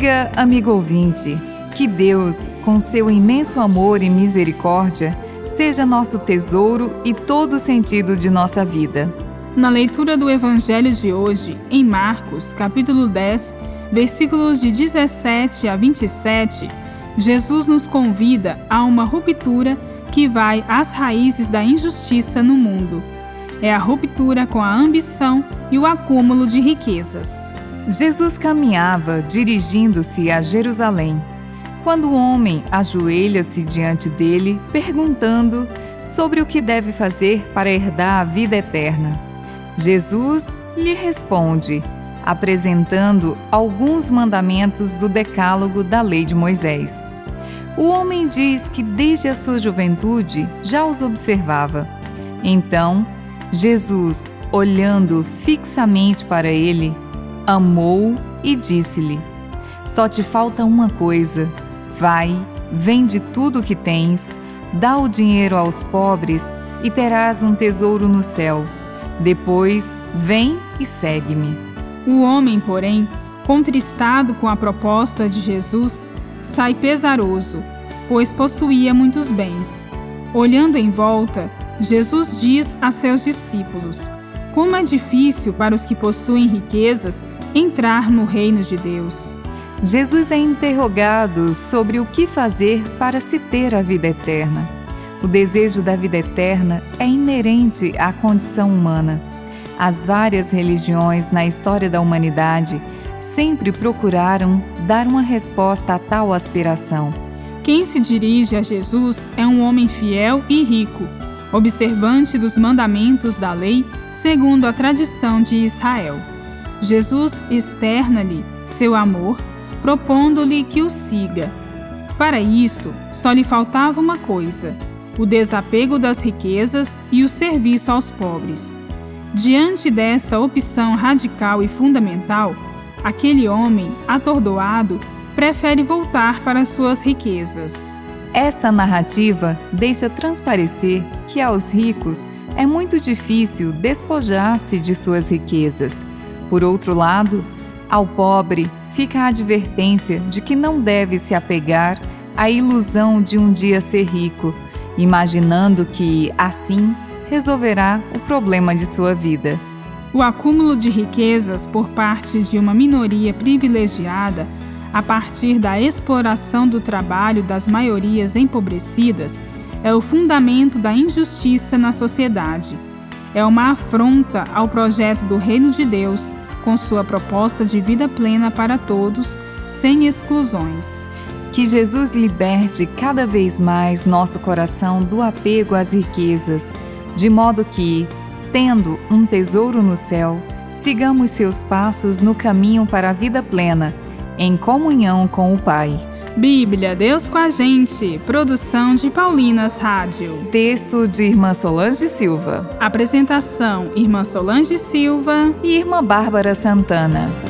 dia, amigo ouvinte. Que Deus, com seu imenso amor e misericórdia, seja nosso tesouro e todo o sentido de nossa vida. Na leitura do Evangelho de hoje, em Marcos, capítulo 10, versículos de 17 a 27, Jesus nos convida a uma ruptura que vai às raízes da injustiça no mundo. É a ruptura com a ambição e o acúmulo de riquezas. Jesus caminhava dirigindo-se a Jerusalém, quando o homem ajoelha-se diante dele, perguntando sobre o que deve fazer para herdar a vida eterna. Jesus lhe responde, apresentando alguns mandamentos do Decálogo da Lei de Moisés. O homem diz que desde a sua juventude já os observava. Então, Jesus, olhando fixamente para ele, amou e disse-lhe: Só te falta uma coisa. Vai, vende tudo o que tens, dá o dinheiro aos pobres e terás um tesouro no céu. Depois, vem e segue-me. O homem, porém, contristado com a proposta de Jesus, sai pesaroso, pois possuía muitos bens. Olhando em volta, Jesus diz a seus discípulos: Como é difícil para os que possuem riquezas entrar no reino de Deus. Jesus é interrogado sobre o que fazer para se ter a vida eterna. O desejo da vida eterna é inerente à condição humana. As várias religiões na história da humanidade sempre procuraram dar uma resposta a tal aspiração. Quem se dirige a Jesus é um homem fiel e rico, observante dos mandamentos da lei segundo a tradição de Israel. Jesus externa-lhe seu amor, propondo-lhe que o siga. Para isto, só lhe faltava uma coisa: o desapego das riquezas e o serviço aos pobres. Diante desta opção radical e fundamental, aquele homem, atordoado, prefere voltar para suas riquezas. Esta narrativa deixa transparecer que aos ricos é muito difícil despojar-se de suas riquezas por outro lado, ao pobre fica a advertência de que não deve se apegar à ilusão de um dia ser rico, imaginando que, assim, resolverá o problema de sua vida. O acúmulo de riquezas por parte de uma minoria privilegiada, a partir da exploração do trabalho das maiorias empobrecidas, é o fundamento da injustiça na sociedade é uma afronta ao projeto do Reino de Deus, com sua proposta de vida plena para todos, sem exclusões. Que Jesus liberte cada vez mais nosso coração do apego às riquezas, de modo que, tendo um tesouro no céu, sigamos seus passos no caminho para a vida plena, em comunhão com o Pai. Bíblia, Deus com a gente. Produção de Paulinas Rádio. Texto de Irmã Solange Silva. Apresentação: Irmã Solange Silva e Irmã Bárbara Santana.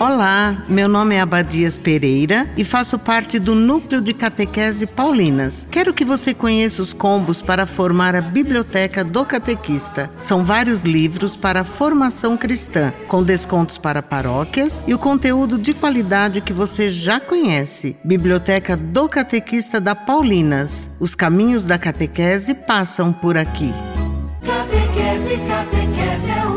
Olá, meu nome é Abadias Pereira e faço parte do Núcleo de Catequese Paulinas. Quero que você conheça os combos para formar a Biblioteca do Catequista. São vários livros para a formação cristã, com descontos para paróquias e o conteúdo de qualidade que você já conhece. Biblioteca do Catequista da Paulinas. Os caminhos da catequese passam por aqui. Catequese, catequese